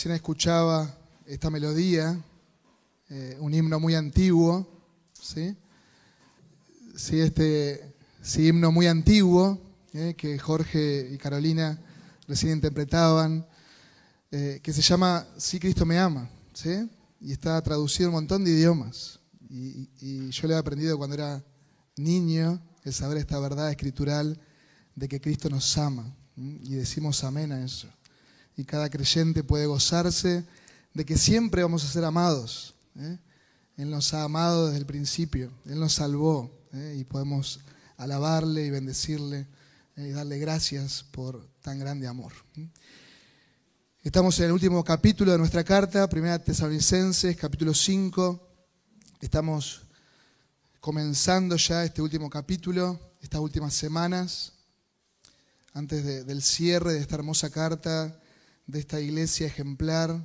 Recién escuchaba esta melodía, eh, un himno muy antiguo, ¿sí? Sí, este sí, himno muy antiguo eh, que Jorge y Carolina recién interpretaban, eh, que se llama Sí, Cristo me ama, ¿sí? Y está traducido en un montón de idiomas. Y, y yo le he aprendido cuando era niño el saber esta verdad escritural de que Cristo nos ama. Y decimos amén a eso. Y cada creyente puede gozarse de que siempre vamos a ser amados. ¿eh? Él nos ha amado desde el principio, Él nos salvó ¿eh? y podemos alabarle y bendecirle ¿eh? y darle gracias por tan grande amor. Estamos en el último capítulo de nuestra carta, Primera Tesalonicenses, capítulo 5. Estamos comenzando ya este último capítulo, estas últimas semanas, antes del cierre de esta hermosa carta, de esta iglesia ejemplar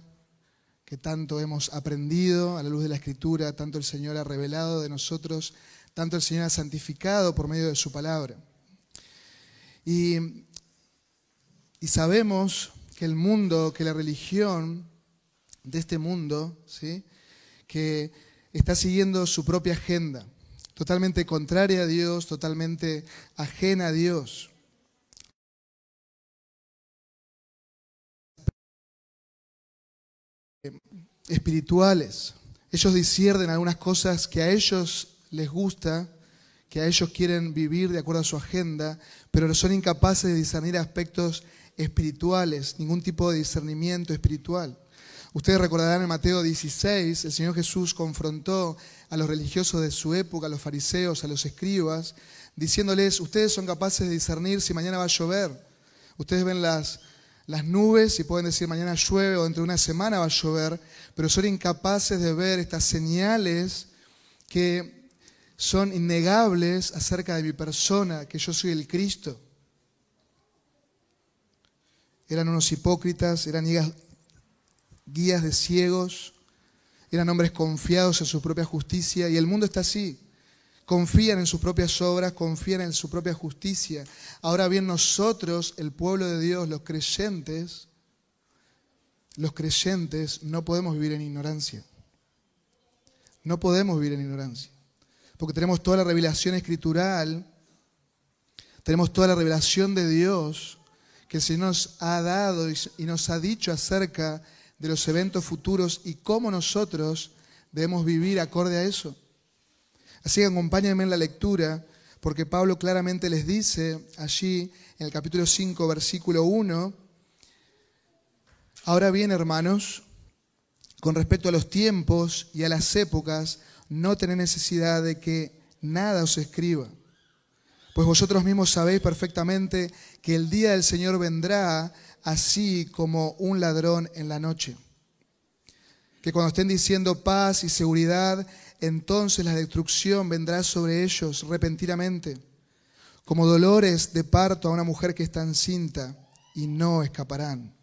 que tanto hemos aprendido a la luz de la Escritura, tanto el Señor ha revelado de nosotros, tanto el Señor ha santificado por medio de su palabra. Y, y sabemos que el mundo, que la religión de este mundo, ¿sí? que está siguiendo su propia agenda, totalmente contraria a Dios, totalmente ajena a Dios. Espirituales. Ellos disciernen algunas cosas que a ellos les gusta, que a ellos quieren vivir de acuerdo a su agenda, pero son incapaces de discernir aspectos espirituales, ningún tipo de discernimiento espiritual. Ustedes recordarán en Mateo 16, el Señor Jesús confrontó a los religiosos de su época, a los fariseos, a los escribas, diciéndoles, ustedes son capaces de discernir si mañana va a llover. Ustedes ven las, las nubes y pueden decir mañana llueve o dentro de una semana va a llover, pero son incapaces de ver estas señales que son innegables acerca de mi persona, que yo soy el Cristo. Eran unos hipócritas, eran guías de ciegos, eran hombres confiados en su propia justicia y el mundo está así confían en sus propias obras, confían en su propia justicia. Ahora bien, nosotros, el pueblo de Dios, los creyentes, los creyentes no podemos vivir en ignorancia. No podemos vivir en ignorancia. Porque tenemos toda la revelación escritural, tenemos toda la revelación de Dios que el Señor nos ha dado y nos ha dicho acerca de los eventos futuros y cómo nosotros debemos vivir acorde a eso. Así que acompáñenme en la lectura, porque Pablo claramente les dice allí en el capítulo 5, versículo 1, ahora bien hermanos, con respecto a los tiempos y a las épocas, no tenéis necesidad de que nada os escriba, pues vosotros mismos sabéis perfectamente que el día del Señor vendrá así como un ladrón en la noche. Que cuando estén diciendo paz y seguridad, entonces la destrucción vendrá sobre ellos repentinamente, como dolores de parto a una mujer que está encinta, y no escaparán.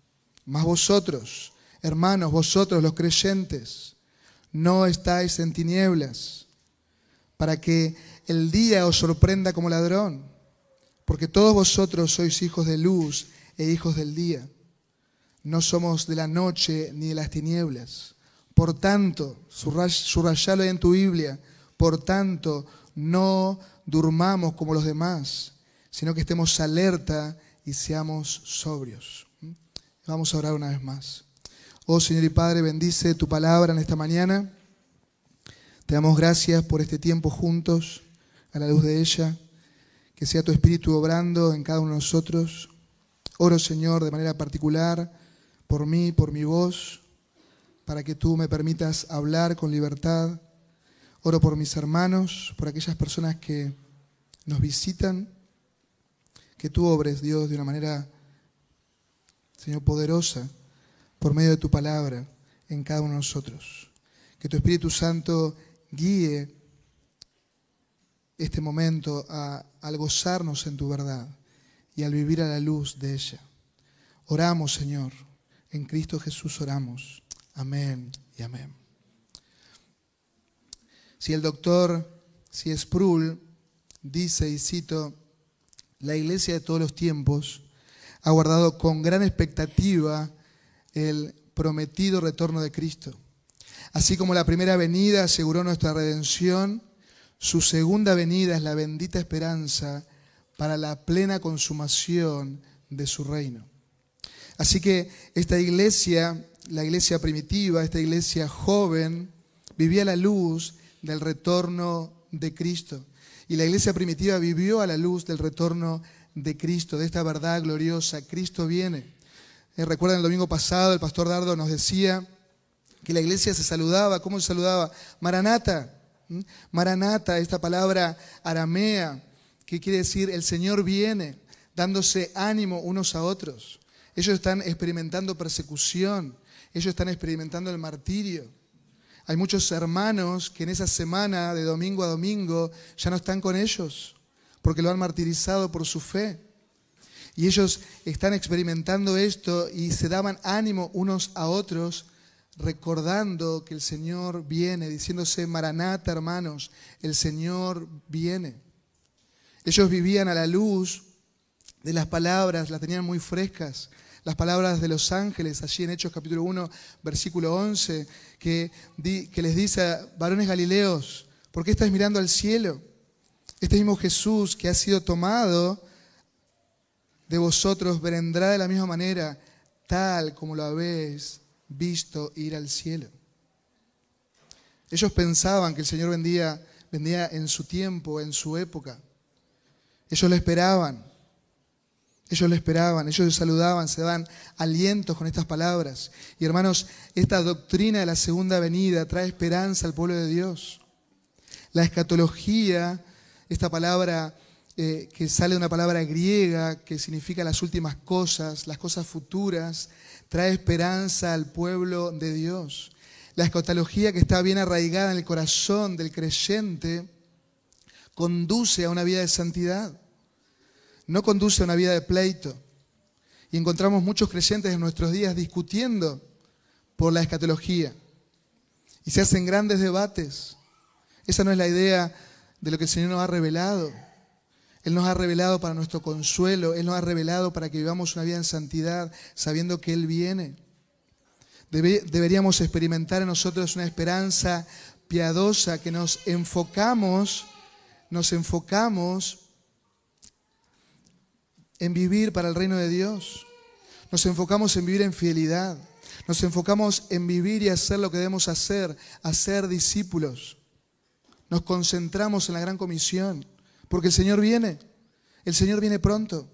Mas vosotros, hermanos, vosotros los creyentes, no estáis en tinieblas, para que el día os sorprenda como ladrón, porque todos vosotros sois hijos de luz e hijos del día. No somos de la noche ni de las tinieblas. Por tanto, subrayalo en tu Biblia, por tanto, no durmamos como los demás, sino que estemos alerta y seamos sobrios. Vamos a orar una vez más. Oh Señor y Padre, bendice tu palabra en esta mañana. Te damos gracias por este tiempo juntos, a la luz de ella. Que sea tu Espíritu obrando en cada uno de nosotros. Oro, Señor, de manera particular por mí, por mi voz para que tú me permitas hablar con libertad. Oro por mis hermanos, por aquellas personas que nos visitan, que tú obres, Dios, de una manera, Señor, poderosa, por medio de tu palabra en cada uno de nosotros. Que tu Espíritu Santo guíe este momento a, al gozarnos en tu verdad y al vivir a la luz de ella. Oramos, Señor. En Cristo Jesús oramos. Amén y amén. Si el doctor, si Sproul dice, y cito, la iglesia de todos los tiempos ha guardado con gran expectativa el prometido retorno de Cristo. Así como la primera venida aseguró nuestra redención, su segunda venida es la bendita esperanza para la plena consumación de su reino. Así que esta iglesia, la iglesia primitiva, esta iglesia joven, vivía a la luz del retorno de Cristo. Y la iglesia primitiva vivió a la luz del retorno de Cristo, de esta verdad gloriosa. Cristo viene. Eh, recuerdan el domingo pasado, el pastor Dardo nos decía que la iglesia se saludaba. ¿Cómo se saludaba? Maranata. Maranata, esta palabra aramea, que quiere decir el Señor viene, dándose ánimo unos a otros. Ellos están experimentando persecución, ellos están experimentando el martirio. Hay muchos hermanos que en esa semana, de domingo a domingo, ya no están con ellos, porque lo han martirizado por su fe. Y ellos están experimentando esto y se daban ánimo unos a otros, recordando que el Señor viene, diciéndose, Maranata, hermanos, el Señor viene. Ellos vivían a la luz de las palabras, las tenían muy frescas, las palabras de los ángeles, allí en Hechos capítulo 1, versículo 11, que, les dice, varones galileos, ¿por qué estáis mirando al cielo? Este mismo Jesús que ha sido tomado de vosotros vendrá de la misma manera, tal como lo habéis visto ir al cielo. Ellos pensaban que el Señor vendía, vendía en su tiempo, en su época. Ellos lo esperaban. Ellos le esperaban, ellos le saludaban, se daban alientos con estas palabras. Y hermanos, esta doctrina de la segunda venida trae esperanza al pueblo de Dios. La escatología, esta palabra eh, que sale de una palabra griega que significa las últimas cosas, las cosas futuras, trae esperanza al pueblo de Dios. La escatología que está bien arraigada en el corazón del creyente conduce a una vida de santidad no conduce a una vida de pleito. Y encontramos muchos creyentes en nuestros días discutiendo por la escatología. Y se hacen grandes debates. Esa no es la idea de lo que el Señor nos ha revelado. Él nos ha revelado para nuestro consuelo, Él nos ha revelado para que vivamos una vida en santidad, sabiendo que Él viene. deberíamos experimentar en nosotros una esperanza piadosa, que nos enfocamos, nos enfocamos en vivir para el reino de Dios. Nos enfocamos en vivir en fidelidad. Nos enfocamos en vivir y hacer lo que debemos hacer, hacer discípulos. Nos concentramos en la gran comisión, porque el Señor viene. El Señor viene pronto.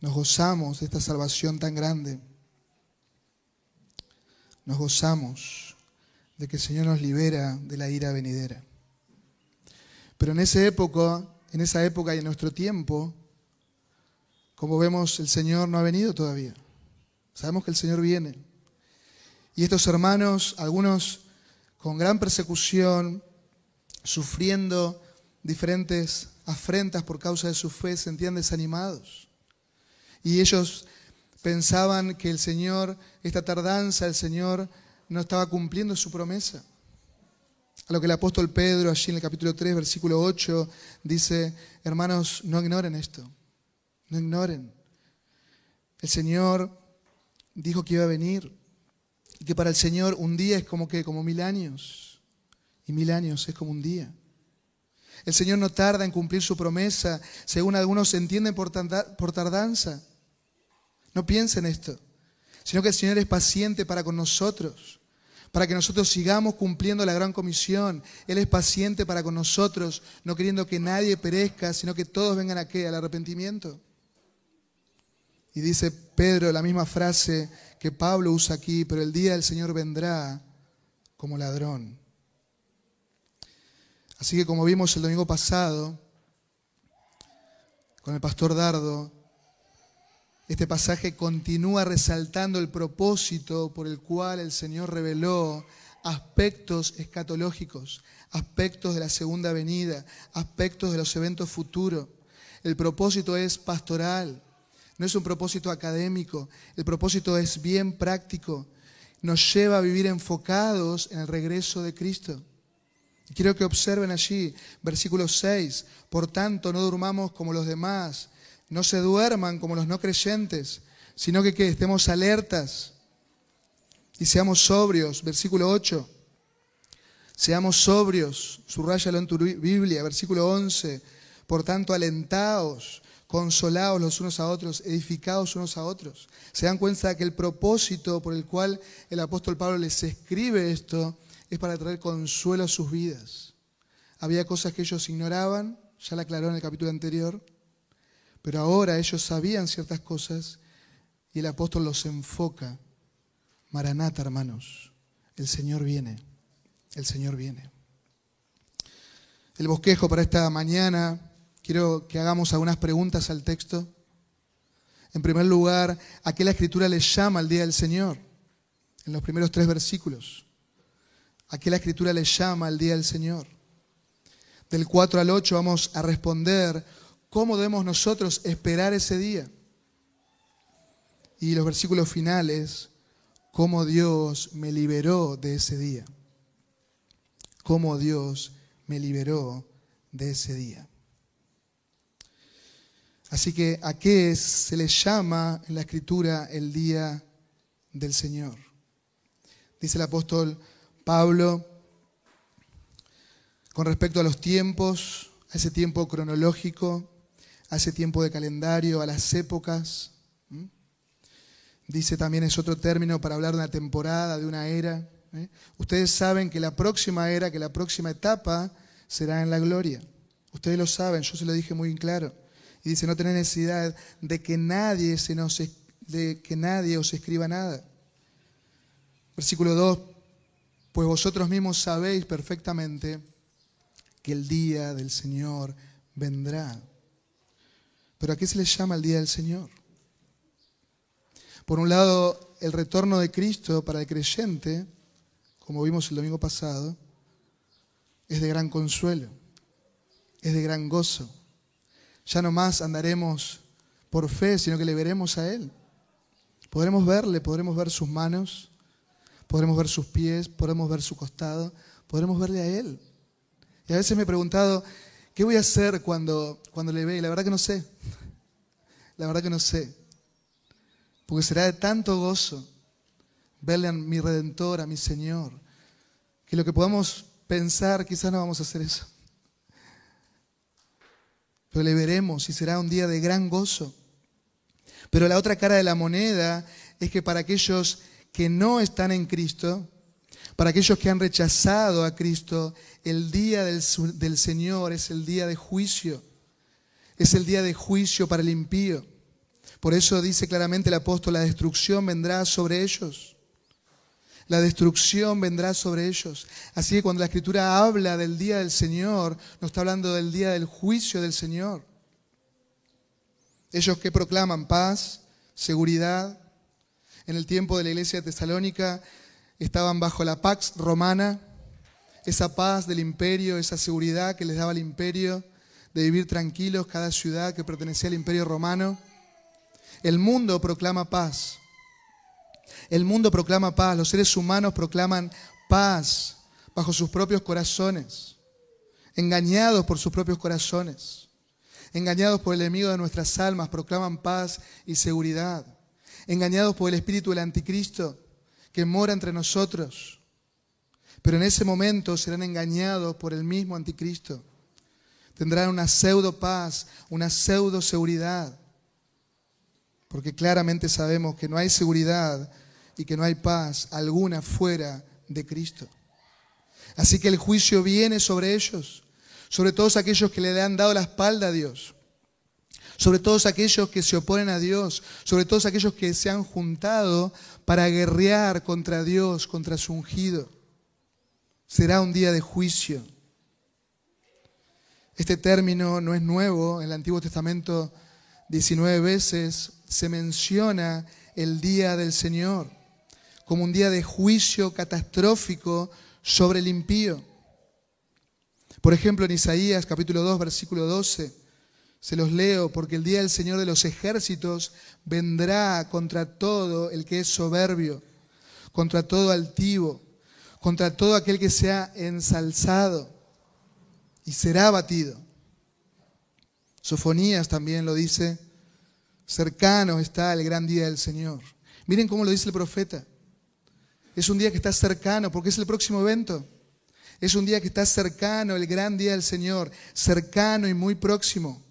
Nos gozamos de esta salvación tan grande. Nos gozamos de que el Señor nos libera de la ira venidera. Pero en esa época en esa época y en nuestro tiempo, como vemos, el Señor no ha venido todavía. Sabemos que el Señor viene. Y estos hermanos, algunos con gran persecución, sufriendo diferentes afrentas por causa de su fe, se sentían desanimados. Y ellos pensaban que el Señor, esta tardanza, el Señor no estaba cumpliendo su promesa. A lo que el apóstol Pedro, allí en el capítulo 3, versículo 8, dice, hermanos, no ignoren esto, no ignoren. El Señor dijo que iba a venir y que para el Señor un día es como que, como mil años, y mil años es como un día. El Señor no tarda en cumplir su promesa, según algunos entienden por, por tardanza. No piensen esto, sino que el Señor es paciente para con nosotros para que nosotros sigamos cumpliendo la gran comisión. Él es paciente para con nosotros, no queriendo que nadie perezca, sino que todos vengan a qué? Al arrepentimiento. Y dice Pedro la misma frase que Pablo usa aquí, pero el día del Señor vendrá como ladrón. Así que como vimos el domingo pasado, con el pastor Dardo, este pasaje continúa resaltando el propósito por el cual el Señor reveló aspectos escatológicos, aspectos de la segunda venida, aspectos de los eventos futuros. El propósito es pastoral, no es un propósito académico, el propósito es bien práctico, nos lleva a vivir enfocados en el regreso de Cristo. Quiero que observen allí, versículo 6, por tanto no durmamos como los demás, no se duerman como los no creyentes, sino que, que estemos alertas y seamos sobrios. Versículo 8. Seamos sobrios, subrayalo en tu Biblia, versículo 11. Por tanto, alentaos, consolaos los unos a otros, edificaos unos a otros. Se dan cuenta que el propósito por el cual el apóstol Pablo les escribe esto es para traer consuelo a sus vidas. Había cosas que ellos ignoraban, ya la aclaró en el capítulo anterior, pero ahora ellos sabían ciertas cosas y el apóstol los enfoca. Maranata, hermanos, el Señor viene el Señor viene. El bosquejo para esta mañana, quiero que hagamos algunas preguntas al texto. En primer lugar, ¿a qué la Escritura le llama el día del Señor? En los primeros tres versículos. ¿A qué la Escritura le llama el día del Señor? Del 4 al 8 vamos a responder cómo debemos nosotros esperar ese día. Y los versículos finales, cómo Dios me liberó de ese día cómo Dios me liberó de ese día. Así que, ¿a qué se le llama en la escritura el día del Señor? Dice el apóstol Pablo, con respecto a los tiempos, a ese tiempo cronológico, a ese tiempo de calendario, a las épocas. Dice también es otro término para hablar de una temporada, de una era. ¿eh? Ustedes saben que la próxima era, que la próxima etapa será en la gloria. Ustedes lo saben, yo se lo dije muy claro. Y dice, no tener necesidad de que nadie, se nos, de que nadie os escriba nada. Versículo 2, pues vosotros mismos sabéis perfectamente que el día del Señor vendrá. Pero ¿a qué se le llama el día del Señor? Por un lado, el retorno de Cristo para el creyente como vimos el domingo pasado, es de gran consuelo, es de gran gozo. Ya no más andaremos por fe, sino que le veremos a Él. Podremos verle, podremos ver sus manos, podremos ver sus pies, podremos ver su costado, podremos verle a Él. Y a veces me he preguntado, ¿qué voy a hacer cuando, cuando le ve? Y la verdad que no sé. La verdad que no sé. Porque será de tanto gozo verle a mi Redentor, a mi Señor, que lo que podamos pensar quizás no vamos a hacer eso. Pero le veremos y será un día de gran gozo. Pero la otra cara de la moneda es que para aquellos que no están en Cristo, para aquellos que han rechazado a Cristo, el día del, Señor es el día de juicio. Es el día de juicio para el impío. Por eso dice claramente el apóstol, la destrucción vendrá sobre ellos. La destrucción vendrá sobre ellos. Así que cuando la Escritura habla del día del Señor, no está hablando del día del juicio del Señor. Ellos que proclaman paz, seguridad, en el tiempo de la iglesia de tesalónica estaban bajo la pax romana, esa paz del imperio, esa seguridad que les daba el imperio de vivir tranquilos cada ciudad que pertenecía al imperio romano. El mundo proclama paz. El mundo proclama paz, los seres humanos proclaman paz bajo sus propios corazones, engañados por sus propios corazones, engañados por el enemigo de nuestras almas, proclaman paz y seguridad, engañados por el espíritu del anticristo que mora entre nosotros. Pero en ese momento serán engañados por el mismo anticristo. Tendrán una pseudo paz, una pseudo seguridad. Porque claramente sabemos que no hay seguridad y que no hay paz alguna fuera de Cristo. Así que el juicio viene sobre ellos, sobre todos aquellos que le han dado la espalda a Dios, sobre todos aquellos que se oponen a Dios, sobre todos aquellos que se han juntado para guerrear contra Dios, contra su ungido. Será un día de juicio. Este término no es nuevo, en el Antiguo Testamento 19 veces se menciona el día del Señor como un día de juicio catastrófico sobre el impío. Por ejemplo, en Isaías capítulo 2, versículo 12, se los leo, porque el día del Señor de los ejércitos vendrá contra todo el que es soberbio, contra todo altivo, contra todo aquel que sea ensalzado, y será abatido. Sofonías también lo dice, cercano está el gran día del Señor. Miren cómo lo dice el profeta. Es un día que está cercano, porque es el próximo evento. Es un día que está cercano, el gran día del Señor, cercano y muy próximo.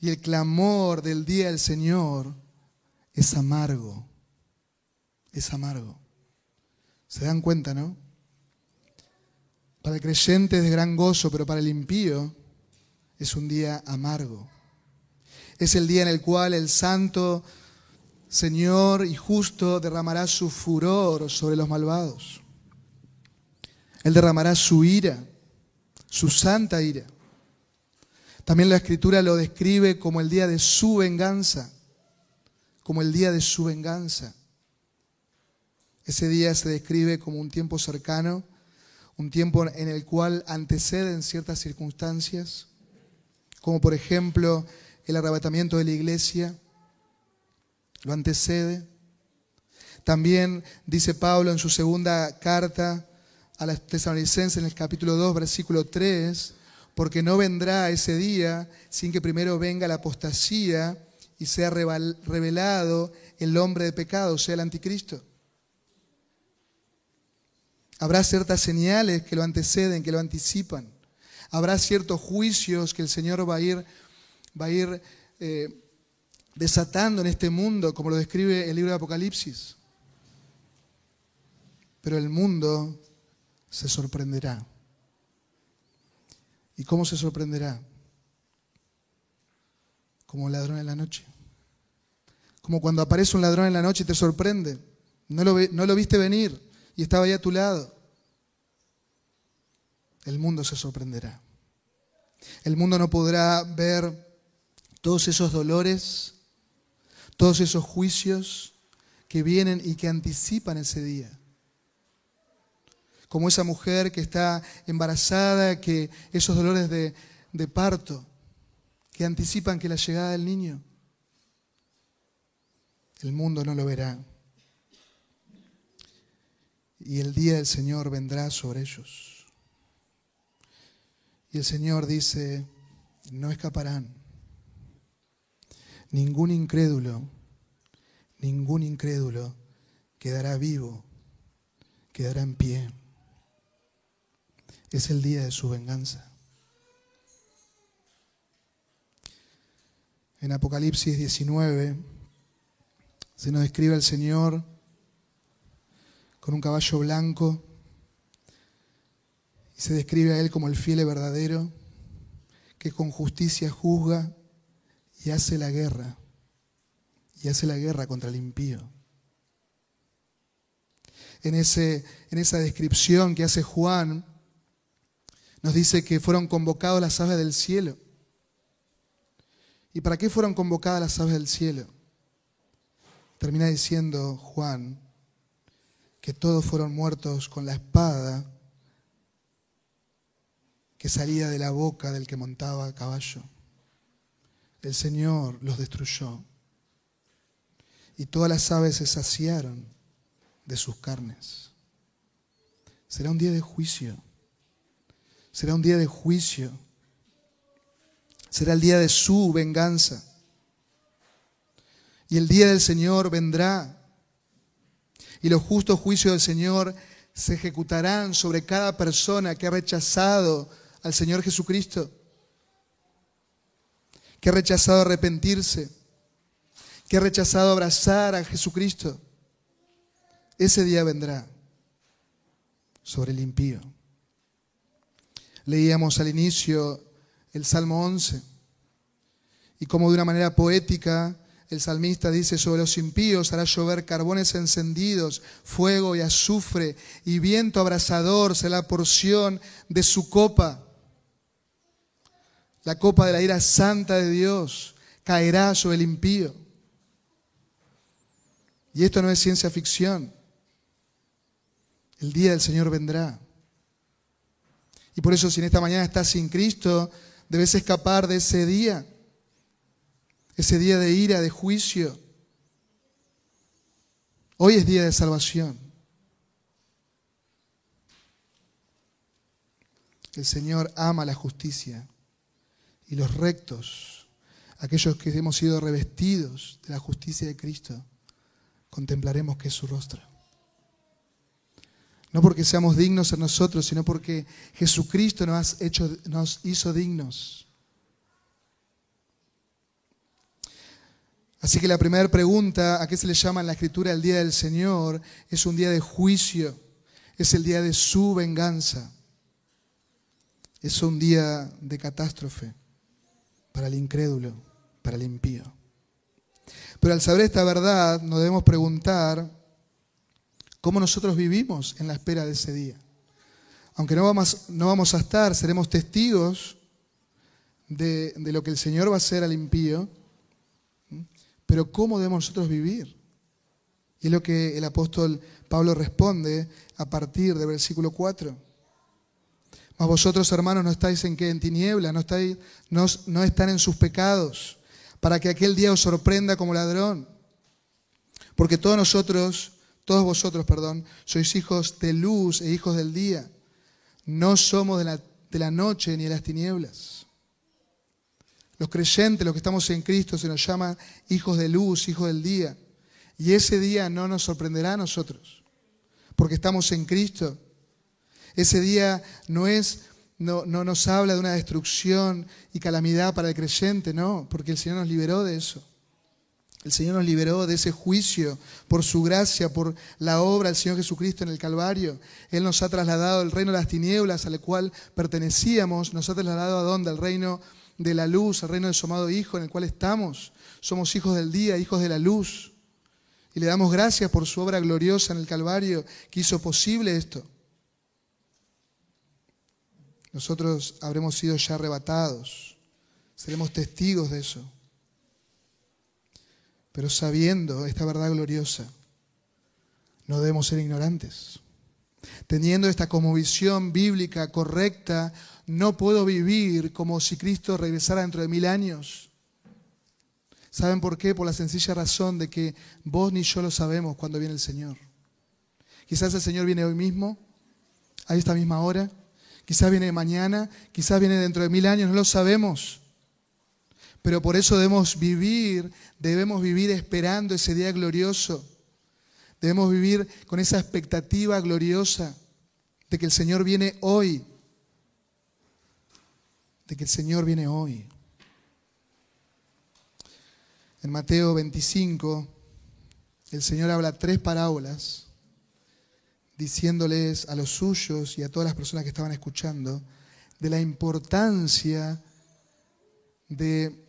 Y el clamor del día del Señor es amargo. Es amargo. ¿Se dan cuenta, no? Para el creyente es de gran gozo, pero para el impío es un día amargo. Es el día en el cual el santo Señor y justo derramará su furor sobre los malvados. Él derramará su ira, su santa ira. También la escritura lo describe como el día de su venganza, como el día de su venganza. Ese día se describe como un tiempo cercano, un tiempo en el cual anteceden ciertas circunstancias, como por ejemplo el arrebatamiento de la iglesia, lo antecede. También dice Pablo en su segunda carta a las tesalonicenses en el capítulo 2, versículo 3, porque no vendrá ese día sin que primero venga la apostasía y sea revelado el hombre de pecado, o sea, el anticristo. Habrá ciertas señales que lo anteceden, que lo anticipan. Habrá ciertos juicios que el Señor va a ir, va a ir eh, desatando en este mundo, como lo describe el libro de Apocalipsis. Pero el mundo se sorprenderá. ¿Y cómo se sorprenderá? Como ladrón en la noche. Como cuando aparece un ladrón en la noche y te sorprende. No lo, no lo viste venir y estaba ahí a tu lado. El mundo se sorprenderá. El mundo no podrá ver todos esos dolores, todos esos juicios que vienen y que anticipan ese día como esa mujer que está embarazada, que esos dolores de, parto que anticipan que la llegada del niño, el mundo no lo verá. Y el día del Señor vendrá sobre ellos. Y el Señor dice, no escaparán. Ningún incrédulo, ningún incrédulo quedará vivo, quedará en pie es el día de su venganza. En Apocalipsis 19 se nos describe al Señor con un caballo blanco y se describe a Él como el fiel y verdadero que con justicia juzga y hace la guerra, y hace la guerra contra el impío. En, ese, en esa descripción que hace Juan, nos dice que fueron convocados las aves del cielo. ¿Y para qué fueron convocadas las aves del cielo? Termina diciendo Juan que todos fueron muertos con la espada que salía de la boca del que montaba a caballo. El Señor los destruyó y todas las aves se saciaron de sus carnes. Será un día de juicio. Será un día de juicio. Será el día de su venganza. Y el día del Señor vendrá. Y los justos juicios del Señor se ejecutarán sobre cada persona que ha rechazado al Señor Jesucristo, que ha rechazado arrepentirse, que ha rechazado abrazar a Jesucristo. Ese día vendrá sobre el impío. Leíamos al inicio el Salmo 11 y como de una manera poética el salmista dice, sobre los impíos hará llover carbones encendidos, fuego y azufre, y viento abrasador será la porción de su copa. La copa de la ira santa de Dios caerá sobre el impío. Y esto no es ciencia ficción. El día del Señor vendrá. Y por eso si en esta mañana estás sin Cristo, debes escapar de ese día, ese día de ira, de juicio. Hoy es día de salvación. El Señor ama la justicia y los rectos aquellos que hemos sido revestidos de la justicia de Cristo, contemplaremos que es su rostro. No porque seamos dignos en nosotros, sino porque Jesucristo nos, hecho, nos hizo dignos. Así que la primera pregunta, ¿a qué se le llama en la escritura el día del Señor? Es un día de juicio, es el día de su venganza, es un día de catástrofe para el incrédulo, para el impío. Pero al saber esta verdad, nos debemos preguntar cómo nosotros vivimos en la espera de ese día. Aunque no vamos, a estar, seremos testigos de, lo que el Señor va a hacer al impío, pero ¿cómo debemos nosotros vivir? Y es lo que el apóstol Pablo responde a partir del versículo 4. Mas vosotros, hermanos, no estáis en qué? En tinieblas, no, estáis, no están en sus pecados, para que aquel día os sorprenda como ladrón. Porque todos nosotros todos vosotros, perdón, sois hijos de luz e hijos del día. No somos de la, de la noche ni de las tinieblas. Los creyentes, los que estamos en Cristo, se nos llama hijos de luz, hijos del día. Y ese día no nos sorprenderá a nosotros, porque estamos en Cristo. Ese día no es, no, no nos habla de una destrucción y calamidad para el creyente, no, porque el Señor nos liberó de eso. El Señor nos liberó de ese juicio por su gracia, por la obra del Señor Jesucristo en el Calvario. Él nos ha trasladado al reino de las tinieblas al cual pertenecíamos, nos ha trasladado a dónde? Al reino de la luz, al reino de su amado Hijo en el cual estamos. Somos hijos del día, hijos de la luz. Y le damos gracias por su obra gloriosa en el Calvario que hizo posible esto. Nosotros habremos sido ya arrebatados, seremos testigos de eso pero sabiendo esta verdad gloriosa, no debemos ser ignorantes. Teniendo esta visión bíblica correcta, no puedo vivir como si Cristo regresara dentro de mil años. ¿Saben por qué? Por la sencilla razón de que vos ni yo lo sabemos cuando viene el Señor. Quizás el Señor viene hoy mismo, a esta misma hora, quizás viene mañana, quizás viene dentro de mil años, no lo sabemos. Pero por eso debemos vivir, debemos vivir esperando ese día glorioso. Debemos vivir con esa expectativa gloriosa de que el Señor viene hoy. De que el Señor viene hoy. En Mateo 25, el Señor habla tres parábolas diciéndoles a los suyos y a todas las personas que estaban escuchando de la importancia de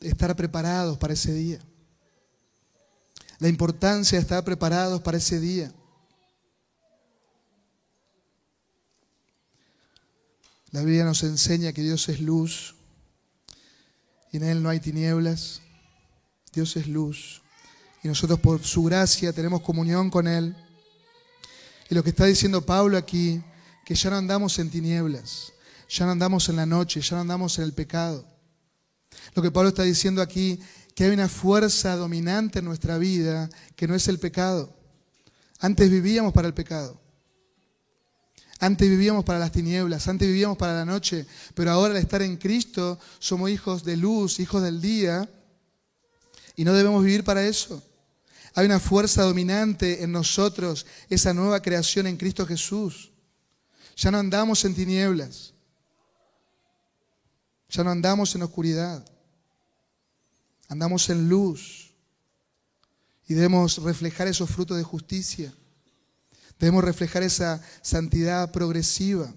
estar preparados para ese día. La importancia de estar preparados para ese día. La Biblia nos enseña que Dios es luz y en Él no hay tinieblas. Dios es luz y nosotros por su gracia tenemos comunión con Él. Y lo que está diciendo Pablo aquí, que ya no andamos en tinieblas, ya no andamos en la noche, ya no andamos en el pecado. Lo que Pablo está diciendo aquí, que hay una fuerza dominante en nuestra vida que no es el pecado. Antes vivíamos para el pecado. Antes vivíamos para las tinieblas, antes vivíamos para la noche, pero ahora al estar en Cristo somos hijos de luz, hijos del día, y no debemos vivir para eso. Hay una fuerza dominante en nosotros, esa nueva creación en Cristo Jesús. Ya no andamos en tinieblas, ya no andamos en oscuridad. Andamos en luz y debemos reflejar esos frutos de justicia. Debemos reflejar esa santidad progresiva.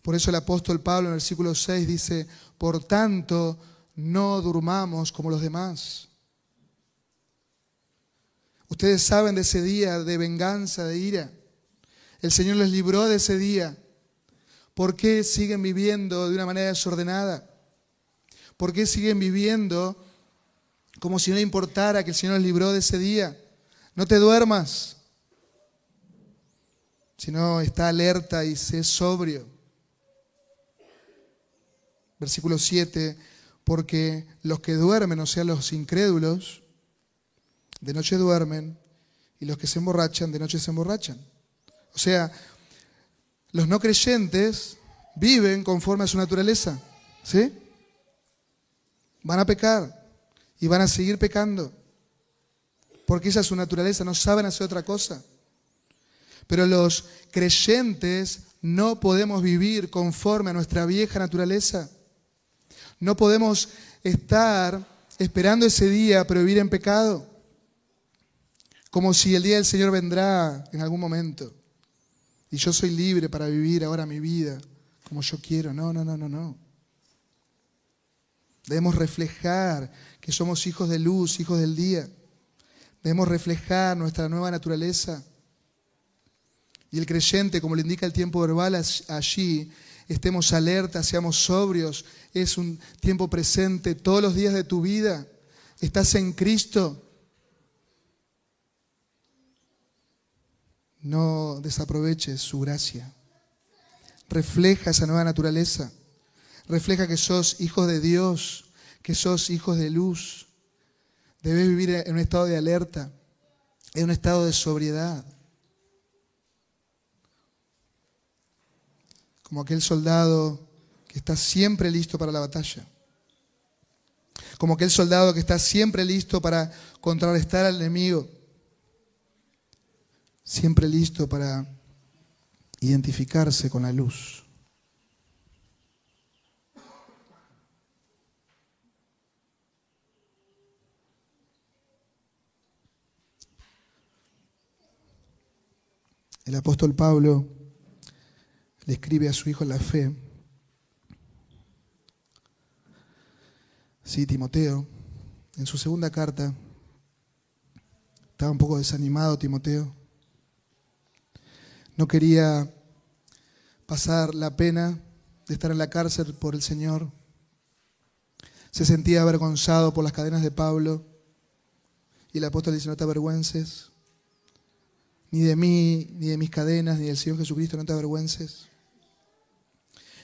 Por eso el apóstol Pablo en el versículo 6 dice, por tanto, no durmamos como los demás. Ustedes saben de ese día de venganza, de ira. El Señor les libró de ese día. ¿Por qué siguen viviendo de una manera desordenada? ¿Por qué siguen viviendo como si no importara que el Señor nos libró de ese día. No te duermas, sino está alerta y sé sobrio. Versículo 7, porque los que duermen, o sea, los incrédulos, de noche duermen, y los que se emborrachan, de noche se emborrachan. O sea, los no creyentes viven conforme a su naturaleza, ¿sí? van a pecar y van a seguir pecando, porque esa es su naturaleza, no saben hacer otra cosa. Pero los creyentes no podemos vivir conforme a nuestra vieja naturaleza. No podemos estar esperando ese día para vivir en pecado, como si el día del Señor vendrá en algún momento y yo soy libre para vivir ahora mi vida como yo quiero. No, no, no, no, no. Debemos reflejar que somos hijos de luz, hijos del día. Debemos reflejar nuestra nueva naturaleza. Y el creyente, como le indica el tiempo verbal allí, estemos alertas, seamos sobrios. Es un tiempo presente todos los días de tu vida. Estás en Cristo. No desaproveches su gracia. Refleja esa nueva naturaleza. Refleja que sos hijos de Dios, que sos hijos de luz. Debes vivir en un estado de alerta, en un estado de sobriedad. Como aquel soldado que está siempre listo para la batalla. Como aquel soldado que está siempre listo para contrarrestar al enemigo. Siempre listo para identificarse con la luz. El apóstol Pablo le escribe a su hijo la fe, sí, Timoteo, en su segunda carta, estaba un poco desanimado Timoteo, no quería pasar la pena de estar en la cárcel por el Señor, se sentía avergonzado por las cadenas de Pablo, y el apóstol dice, no te avergüences, ni de mí, ni de mis cadenas, ni del Señor Jesucristo, no te avergüences.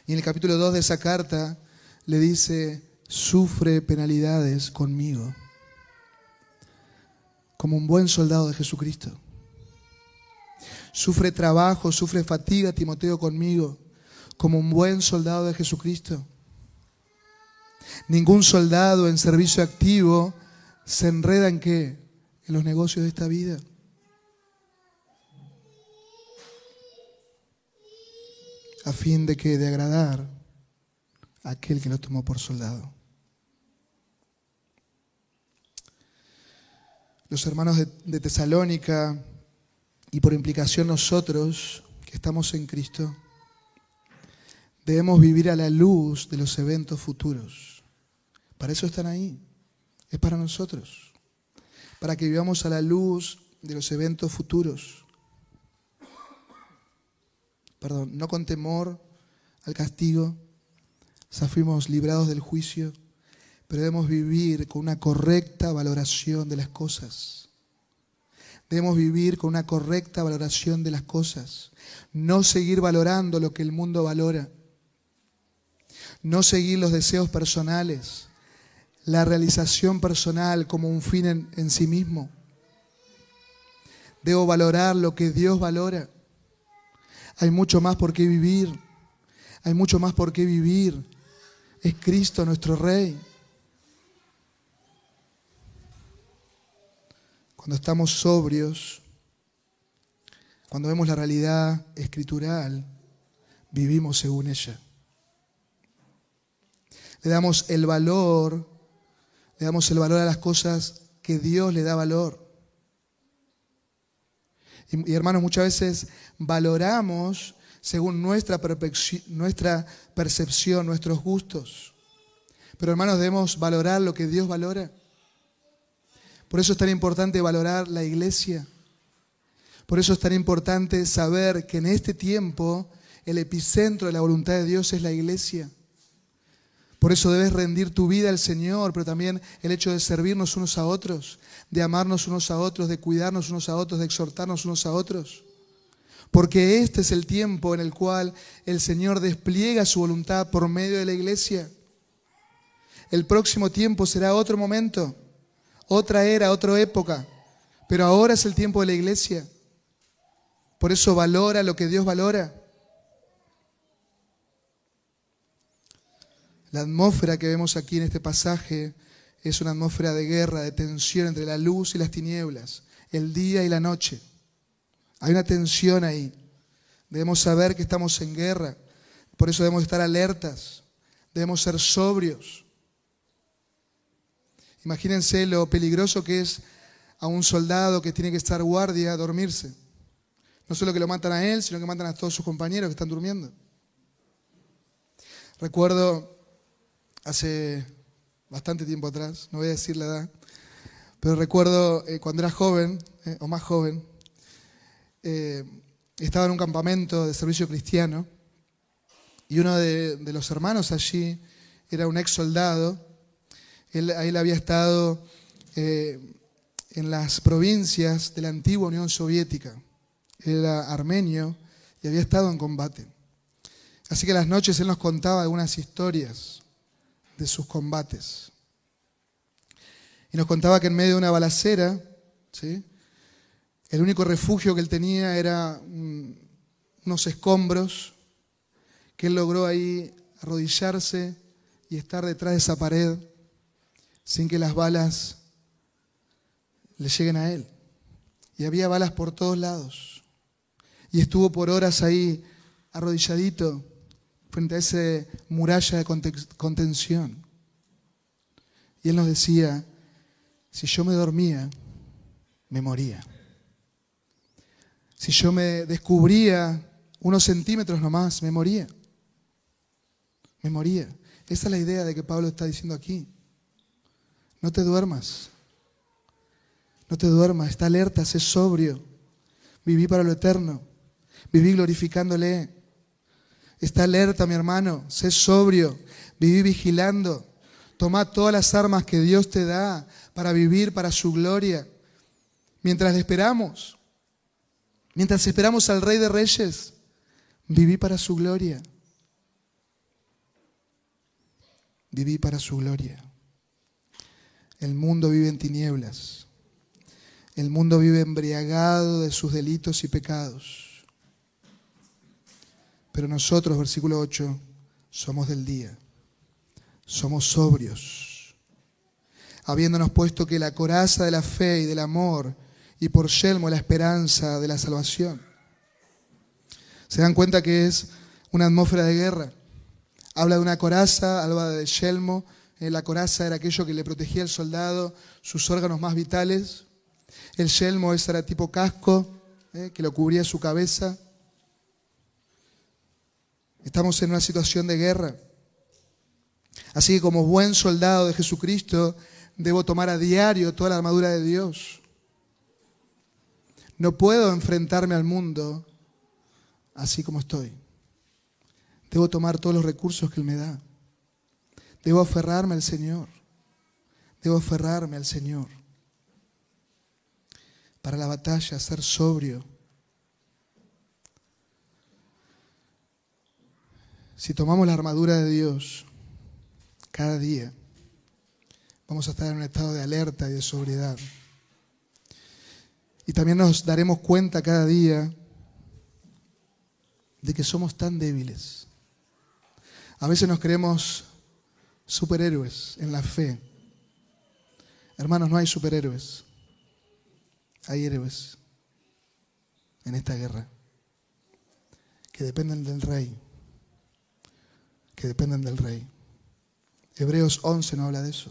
Y en el capítulo 2 de esa carta le dice, sufre penalidades conmigo, como un buen soldado de Jesucristo. Sufre trabajo, sufre fatiga, Timoteo, conmigo, como un buen soldado de Jesucristo. Ningún soldado en servicio activo se enreda en qué? En los negocios de esta vida. a fin de que de agradar a aquel que lo tomó por soldado. Los hermanos de, de Tesalónica y por implicación nosotros que estamos en Cristo, debemos vivir a la luz de los eventos futuros. Para eso están ahí. Es para nosotros. Para que vivamos a la luz de los eventos futuros perdón, no con temor al castigo, ya fuimos librados del juicio, pero debemos vivir con una correcta valoración de las cosas. Debemos vivir con una correcta valoración de las cosas. No seguir valorando lo que el mundo valora. No seguir los deseos personales, la realización personal como un fin en, sí mismo. Debo valorar lo que Dios valora. Hay mucho más por qué vivir. Hay mucho más por qué vivir. Es Cristo nuestro Rey. Cuando estamos sobrios, cuando vemos la realidad escritural, vivimos según ella. Le damos el valor, le damos el valor a las cosas que Dios le da valor. Y, hermanos, muchas veces valoramos según nuestra, nuestra percepción, nuestros gustos. Pero hermanos, debemos valorar lo que Dios valora. Por eso es tan importante valorar la iglesia. Por eso es tan importante saber que en este tiempo el epicentro de la voluntad de Dios es la iglesia. Por eso debes rendir tu vida al Señor, pero también el hecho de servirnos unos a otros, de amarnos unos a otros, de cuidarnos unos a otros, de exhortarnos unos a otros. Porque este es el tiempo en el cual el Señor despliega su voluntad por medio de la iglesia. El próximo tiempo será otro momento, otra era, otra época. Pero ahora es el tiempo de la iglesia. Por eso valora lo que Dios valora. La atmósfera que vemos aquí en este pasaje es una atmósfera de guerra, de tensión entre la luz y las tinieblas, el día y la noche. Hay una tensión ahí. Debemos saber que estamos en guerra. Por eso debemos estar alertas. Debemos ser sobrios. Imagínense lo peligroso que es a un soldado que tiene que estar guardia, dormirse. No solo que lo matan a él, sino que matan a todos sus compañeros que están durmiendo. Recuerdo hace bastante tiempo atrás, no voy a decir la edad, pero recuerdo eh, cuando era joven, eh, o más joven, eh, estaba en un campamento de servicio cristiano y uno de, los hermanos allí era un ex soldado. Él, él había estado en las provincias de la antigua Unión Soviética. era armenio y había estado en combate. Así que las noches él nos contaba algunas historias de sus combates. Y nos contaba que en medio de una balacera, ¿sí? el único refugio que él tenía era unos escombros, que él logró ahí arrodillarse y estar detrás de esa pared sin que las balas le lleguen a él. Y había balas por todos lados. Y estuvo por horas ahí arrodilladito frente a esa muralla de contención. Y él nos decía, si yo me dormía, me moría. Si yo me descubría unos centímetros nomás, me moría. Me moría. Esa es la idea de que Pablo está diciendo aquí. No te duermas. No te duermas. Está alerta, sé sobrio. Viví para lo eterno. Viví glorificándole. Está alerta, mi hermano, sé sobrio, viví vigilando. Toma todas las armas que Dios te da para vivir para su gloria. Mientras le esperamos, mientras esperamos al Rey de Reyes, viví para su gloria. Viví para su gloria. El mundo vive en tinieblas. El mundo vive embriagado de sus delitos y pecados. Pero nosotros, versículo 8, somos del día, somos sobrios, habiéndonos puesto que la coraza de la fe y del amor y por yelmo la esperanza de la salvación. Se dan cuenta que es una atmósfera de guerra. Habla de una coraza, habla de yelmo. Eh, la coraza era aquello que le protegía al soldado, sus órganos más vitales. El yelmo ese era tipo casco, eh, que lo cubría su cabeza. Estamos en una situación de guerra. Así que como buen soldado de Jesucristo, debo tomar a diario toda la armadura de Dios. No puedo enfrentarme al mundo así como estoy. Debo tomar todos los recursos que Él me da. Debo aferrarme al Señor. Debo aferrarme al Señor. Para la batalla, ser sobrio, Si tomamos la armadura de Dios cada día, vamos a estar en un estado de alerta y de sobriedad. Y también nos daremos cuenta cada día de que somos tan débiles. A veces nos creemos superhéroes en la fe. Hermanos, no hay superhéroes. Hay héroes en esta guerra que dependen del rey que dependen del rey. Hebreos 11 no habla de eso.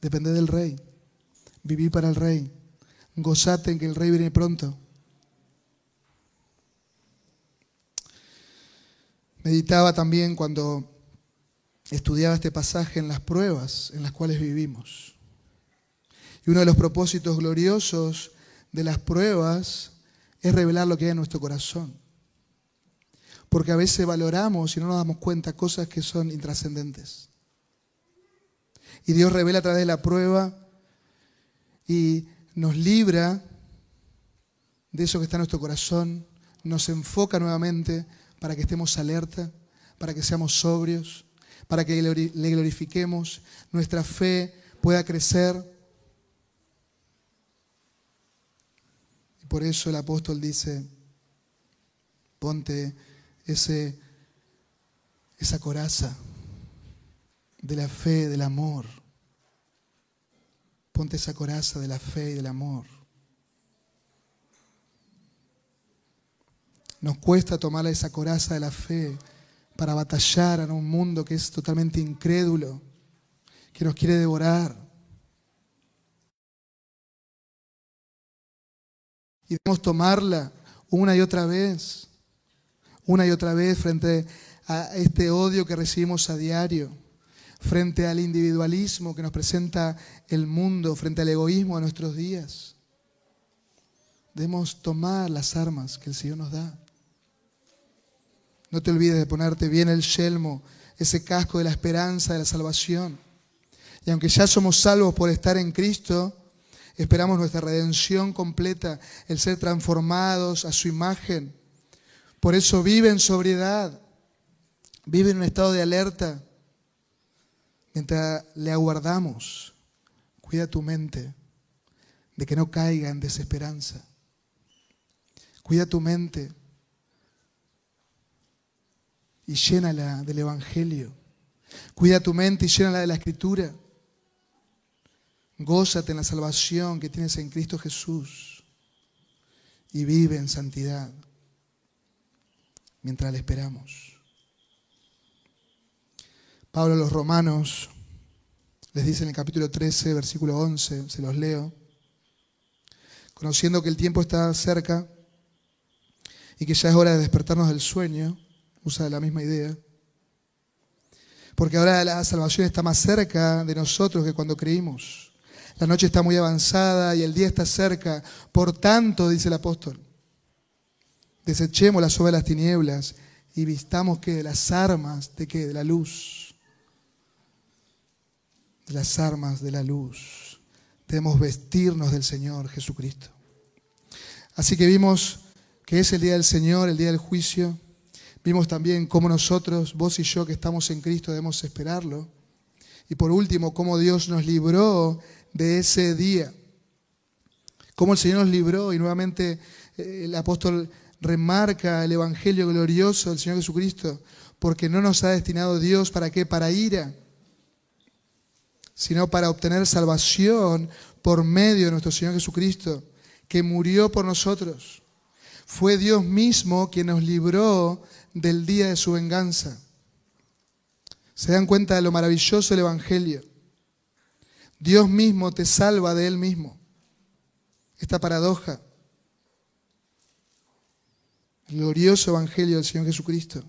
Depende del rey. Viví para el rey. Gozate en que el rey viene pronto. Meditaba también cuando estudiaba este pasaje en las pruebas en las cuales vivimos. Y uno de los propósitos gloriosos de las pruebas es revelar lo que hay en nuestro corazón porque a veces valoramos y no nos damos cuenta cosas que son intrascendentes. Y Dios revela a través de la prueba y nos libra de eso que está en nuestro corazón, nos enfoca nuevamente para que estemos alerta, para que seamos sobrios, para que le glorifiquemos, nuestra fe pueda crecer. Y por eso el apóstol dice, ponte ese esa coraza de la fe, del amor. Ponte esa coraza de la fe y del amor. Nos cuesta tomar esa coraza de la fe para batallar en un mundo que es totalmente incrédulo, que nos quiere devorar. Y debemos tomarla una y otra vez, una y otra vez frente a este odio que recibimos a diario, frente al individualismo que nos presenta el mundo, frente al egoísmo de nuestros días. Debemos tomar las armas que el Señor nos da. No te olvides de ponerte bien el yelmo, ese casco de la esperanza, de la salvación. Y aunque ya somos salvos por estar en Cristo, esperamos nuestra redención completa, el ser transformados a su imagen. Por eso vive en sobriedad, vive en un estado de alerta. Mientras le aguardamos, cuida tu mente de que no caiga en desesperanza. Cuida tu mente y llénala del Evangelio. Cuida tu mente y llénala de la Escritura. Gózate en la salvación que tienes en Cristo Jesús y vive en santidad mientras le esperamos. Pablo a los romanos les dice en el capítulo 13, versículo 11, se los leo, conociendo que el tiempo está cerca y que ya es hora de despertarnos del sueño, usa la misma idea. Porque ahora la salvación está más cerca de nosotros que cuando creímos. La noche está muy avanzada y el día está cerca. Por tanto, dice el apóstol, desechemos las obras de las tinieblas y vistamos que de las armas de qué? De la luz. De las armas de la luz. Debemos vestirnos del Señor Jesucristo. Así que vimos que es el día del Señor, el día del juicio. Vimos también cómo nosotros, vos y yo que estamos en Cristo, debemos esperarlo. Y por último, cómo Dios nos libró de ese día. Cómo el Señor nos libró y nuevamente eh, el apóstol remarca el Evangelio glorioso del Señor Jesucristo, porque no nos ha destinado Dios para qué, para ira, sino para obtener salvación por medio de nuestro Señor Jesucristo, que murió por nosotros. Fue Dios mismo quien nos libró del día de su venganza. ¿Se dan cuenta de lo maravilloso del Evangelio? Dios mismo te salva de Él mismo. Esta paradoja. Glorioso Evangelio del Señor Jesucristo.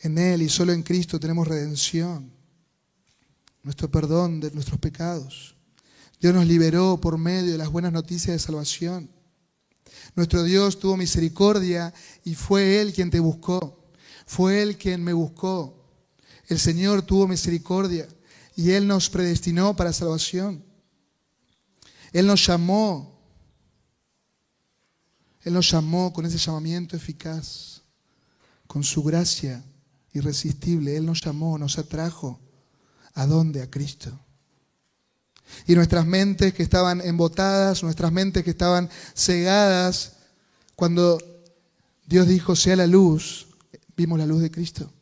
En Él y solo en Cristo tenemos redención, nuestro perdón de nuestros pecados. Dios nos liberó por medio de las buenas noticias de salvación. Nuestro Dios tuvo misericordia y fue Él quien te buscó. Fue Él quien me buscó. El Señor tuvo misericordia y Él nos predestinó para salvación. Él nos llamó. Él nos llamó con ese llamamiento eficaz, con su gracia irresistible. Él nos llamó, nos atrajo. ¿A dónde? A Cristo. Y nuestras mentes que estaban embotadas, nuestras mentes que estaban cegadas, cuando Dios dijo, sea la luz, vimos la luz de Cristo.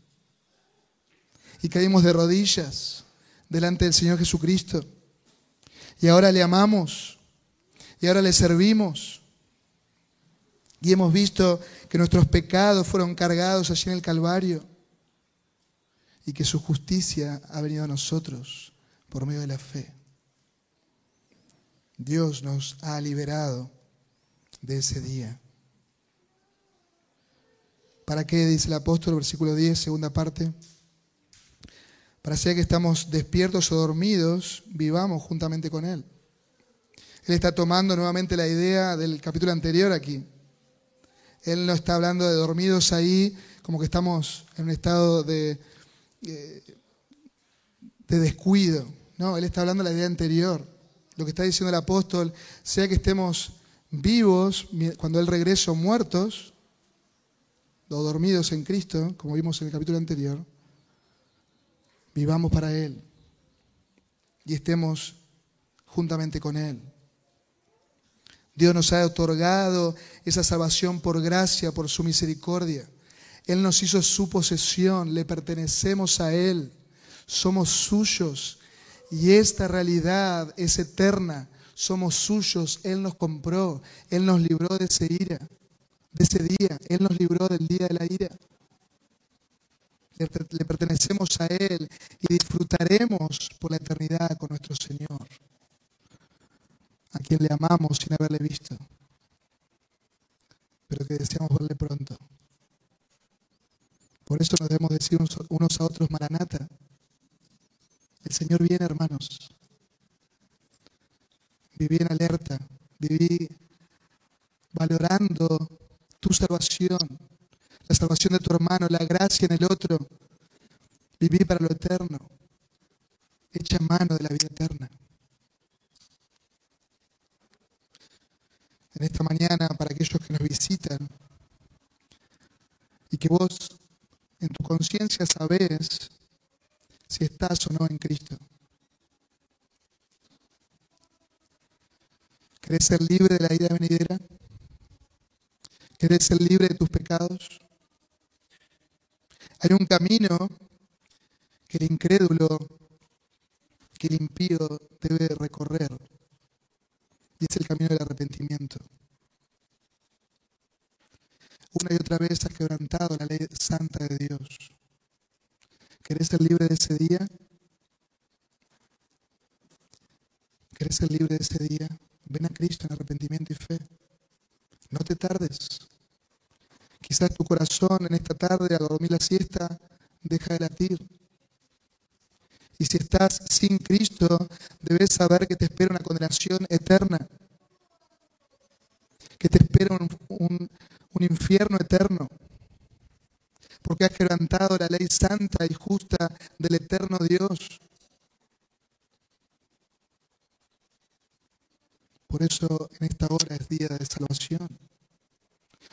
Y caímos de rodillas delante del Señor Jesucristo. Y ahora le amamos. Y ahora le servimos. Y hemos visto que nuestros pecados fueron cargados allí en el Calvario. Y que su justicia ha venido a nosotros por medio de la fe. Dios nos ha liberado de ese día. ¿Para qué? Dice el apóstol, versículo 10, segunda parte. Para sea que estamos despiertos o dormidos, vivamos juntamente con Él. Él está tomando nuevamente la idea del capítulo anterior aquí. Él no está hablando de dormidos ahí como que estamos en un estado de, eh, de descuido. No, Él está hablando de la idea anterior lo que está diciendo el apóstol, sea que estemos vivos cuando Él regrese o muertos, o dormidos en Cristo, como vimos en el capítulo anterior, vivamos para Él y estemos juntamente con Él. Dios nos ha otorgado esa salvación por gracia, por su misericordia. Él nos hizo su posesión, le pertenecemos a Él, somos suyos y esta realidad es eterna. Somos suyos, Él nos compró, Él nos libró de ese ira, de ese día, Él nos libró del día de la ira. Le, pertenecemos a Él y disfrutaremos por la eternidad con nuestro Señor, a quien le amamos sin haberle visto, pero que deseamos verle pronto. Por eso nos debemos decir unos a otros, Maranata. El Señor viene, hermanos. Viví en alerta, viví valorando tu salvación, la salvación de tu hermano, la gracia en el otro. Viví para lo eterno. Echa mano de la vida eterna. En esta mañana, para aquellos que nos visitan y que vos en tu conciencia sabes si estás o no en Cristo. ¿Querés ser libre de la ira venidera? ¿Querés ser libre de tus pecados? Hay un camino que el incrédulo, que el impío debe recorrer. Y es el camino del arrepentimiento. Una y otra vez has quebrantado la ley santa de Dios. ¿Querés ser libre de ese día? ¿Querés ser libre de ese día? Ven a Cristo en arrepentimiento y fe. No te tardes. Quizás tu corazón en esta tarde, al dormir la siesta, deja de latir. Y si estás sin Cristo, debes saber que te espera una condenación eterna. Que te espera un, un, un infierno eterno porque has quebrantado la ley santa y justa del eterno Dios. Por eso en esta hora es día de salvación.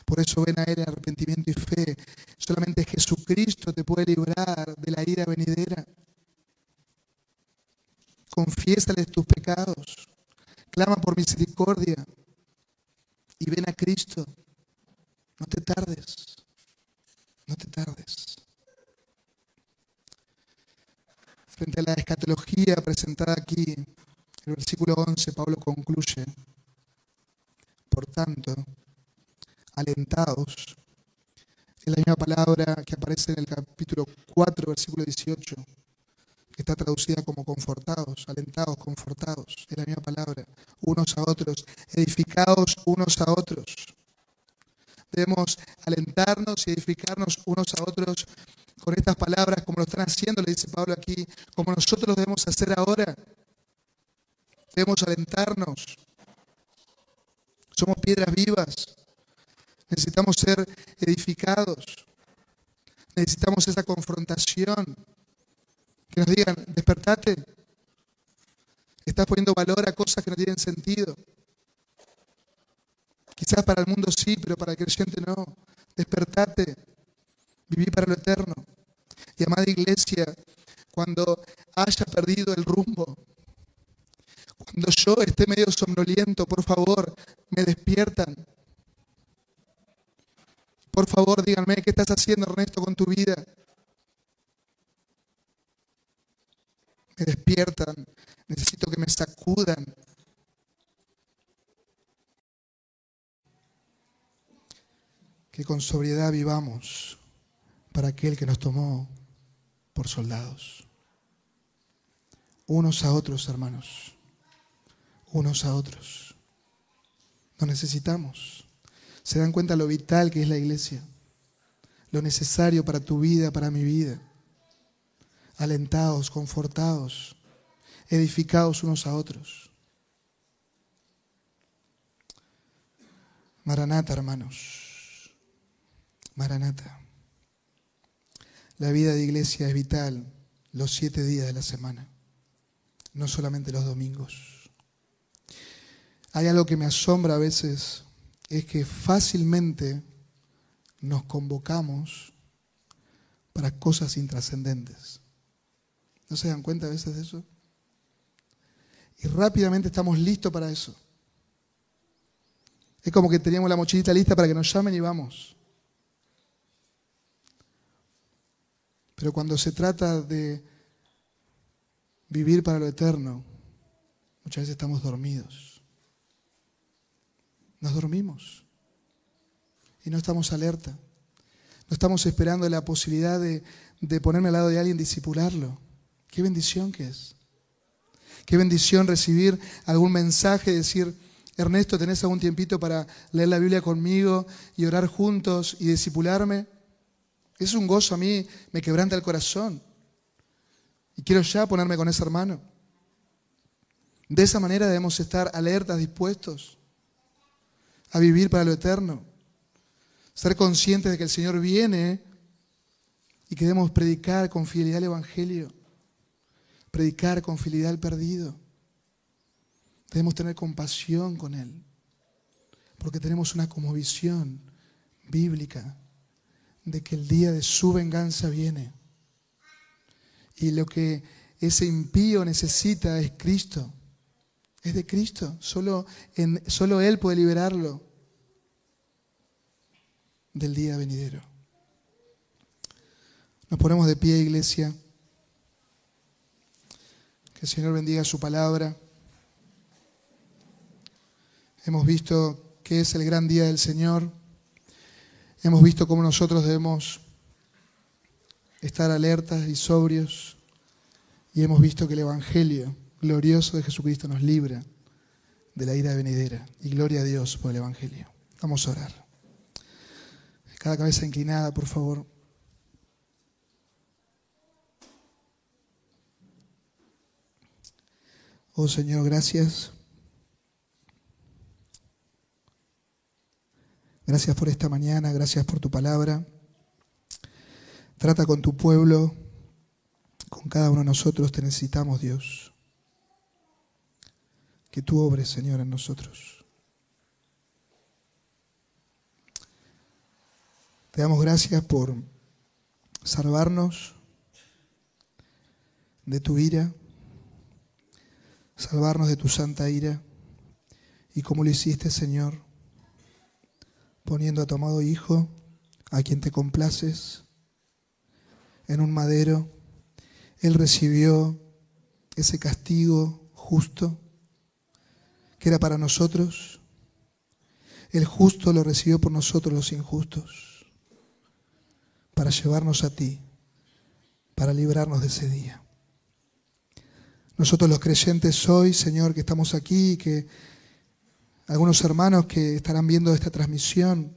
Por eso ven a Él en arrepentimiento y fe. Solamente Jesucristo te puede librar de la ira venidera. Confiésales tus pecados. Clama por misericordia. Y ven a Cristo. No te tardes. No te tardes. Frente a la escatología presentada aquí, el versículo 11, Pablo concluye, por tanto, alentados, es la misma palabra que aparece en el capítulo 4, versículo 18, que está traducida como confortados, alentados, confortados, es la misma palabra, unos a otros, edificados unos a otros. Debemos alentarnos y edificarnos unos a otros con estas palabras, como lo están haciendo, le dice Pablo aquí, como nosotros debemos hacer ahora. Debemos alentarnos. Somos piedras vivas. Necesitamos ser edificados. Necesitamos esa confrontación. Que nos digan, despertate. Estás poniendo valor a cosas que no tienen sentido. Quizás para el mundo sí, pero para el creyente no. Despertate, viví para lo eterno. Y amada iglesia, cuando haya perdido el rumbo, cuando yo esté medio somnoliento, por favor, me despiertan. Por favor, díganme, ¿qué estás haciendo, Ernesto, con tu vida? Me despiertan, necesito que me sacudan, que con sobriedad vivamos para aquel que nos tomó por soldados. Unos a otros, hermanos. Unos a otros. Nos necesitamos. ¿Se dan cuenta lo vital que es la iglesia? Lo necesario para tu vida, para mi vida. Alentados, confortados, edificados unos a otros. Maranata, hermanos. Maranata. La vida de iglesia es vital los siete días de la semana, no solamente los domingos. Hay algo que me asombra a veces, es que fácilmente nos convocamos para cosas intrascendentes. ¿No se dan cuenta a veces de eso? Y rápidamente estamos listos para eso. Es como que teníamos la mochilita lista para que nos llamen y vamos. Pero cuando se trata de vivir para lo eterno, muchas veces estamos dormidos. Nos dormimos y no estamos alerta. No estamos esperando la posibilidad de, ponerme al lado de alguien, disipularlo. Qué bendición que es. Qué bendición recibir algún mensaje, decir, Ernesto, ¿tenés algún tiempito para leer la Biblia conmigo y orar juntos y disipularme? Es un gozo a mí, me quebranta el corazón. Y quiero ya ponerme con ese hermano. De esa manera debemos estar alertas, dispuestos a vivir para lo eterno. Ser conscientes de que el Señor viene y que debemos predicar con fidelidad el Evangelio. Predicar con fidelidad al perdido. Debemos tener compasión con Él. Porque tenemos una como visión bíblica de que el día de su venganza viene. Y lo que ese impío necesita es Cristo. Es de Cristo. Solo, en, solo Él puede liberarlo del día venidero. Nos ponemos de pie, iglesia. Que el Señor bendiga su palabra. Hemos visto que es el gran día del Señor. Hemos visto cómo nosotros debemos estar alertas y sobrios. Y hemos visto que el Evangelio glorioso de Jesucristo nos libra de la ira venidera. Y gloria a Dios por el Evangelio. Vamos a orar. Cada cabeza inclinada, por favor. Oh Señor, gracias. Gracias por esta mañana, gracias por tu palabra. Trata con tu pueblo, con cada uno de nosotros te necesitamos, Dios. Que tú obres, Señor, en nosotros. Te damos gracias por salvarnos de tu ira, salvarnos de tu santa ira, y como lo hiciste, Señor, poniendo a tu amado Hijo, a quien te complaces, en un madero. Él recibió ese castigo justo que era para nosotros. El justo lo recibió por nosotros los injustos, para llevarnos a ti, para librarnos de ese día. Nosotros los creyentes hoy, Señor, que estamos aquí, que algunos hermanos que estarán viendo esta transmisión,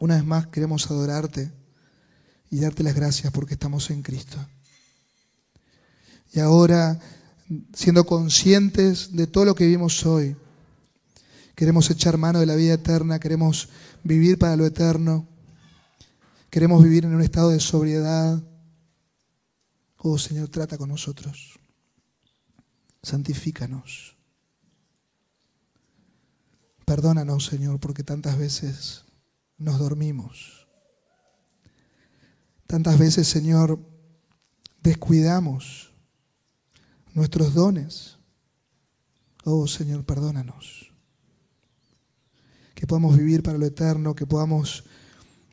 una vez más queremos adorarte y darte las gracias porque estamos en Cristo. Y ahora, siendo conscientes de todo lo que vivimos hoy, queremos echar mano de la vida eterna, queremos vivir para lo eterno, queremos vivir en un estado de sobriedad. Oh Señor, trata con nosotros, santifícanos. Perdónanos, Señor, porque tantas veces nos dormimos. Tantas veces, Señor, descuidamos nuestros dones. Oh, Señor, perdónanos. Que podamos vivir para lo eterno, que podamos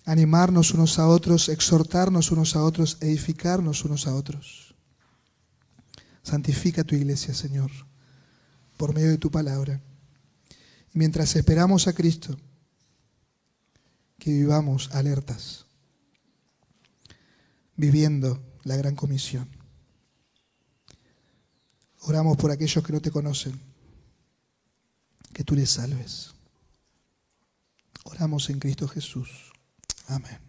animarnos unos a otros, exhortarnos unos a otros, edificarnos unos a otros. Santifica tu iglesia, Señor, por medio de tu palabra mientras esperamos a Cristo, que vivamos alertas, viviendo la gran comisión. Oramos por aquellos que no te conocen, que tú les salves. Oramos en Cristo Jesús. Amén.